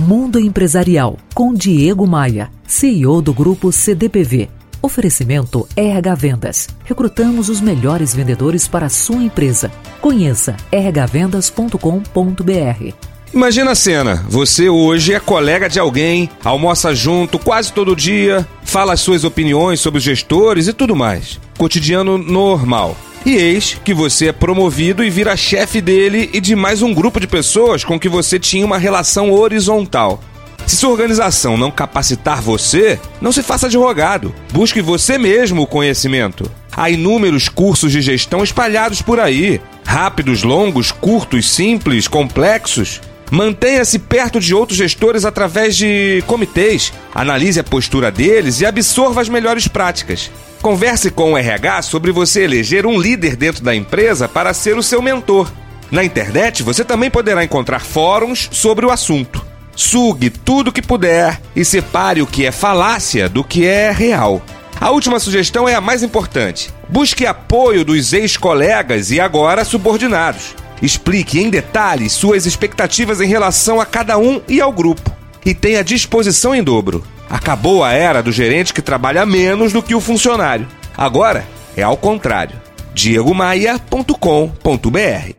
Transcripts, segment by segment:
Mundo Empresarial com Diego Maia, CEO do grupo CDPV. Oferecimento RH Vendas. Recrutamos os melhores vendedores para a sua empresa. Conheça rhvendas.com.br. Imagina a cena: você hoje é colega de alguém, almoça junto quase todo dia, fala as suas opiniões sobre os gestores e tudo mais. Cotidiano normal. E eis que você é promovido e vira chefe dele e de mais um grupo de pessoas com que você tinha uma relação horizontal. Se sua organização não capacitar você, não se faça advogado. Busque você mesmo o conhecimento. Há inúmeros cursos de gestão espalhados por aí. Rápidos, longos, curtos, simples, complexos. Mantenha-se perto de outros gestores através de comitês. Analise a postura deles e absorva as melhores práticas. Converse com o RH sobre você eleger um líder dentro da empresa para ser o seu mentor. Na internet, você também poderá encontrar fóruns sobre o assunto. Sugue tudo que puder e separe o que é falácia do que é real. A última sugestão é a mais importante. Busque apoio dos ex-colegas e agora subordinados. Explique em detalhes suas expectativas em relação a cada um e ao grupo. E tenha disposição em dobro. Acabou a era do gerente que trabalha menos do que o funcionário. Agora é ao contrário. diegomaia.com.br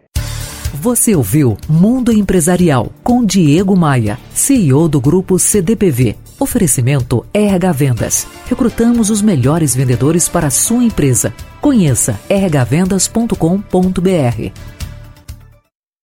Você ouviu Mundo Empresarial com Diego Maia, CEO do grupo CDPV. Oferecimento RH Vendas. Recrutamos os melhores vendedores para a sua empresa. Conheça rhvendas.com.br.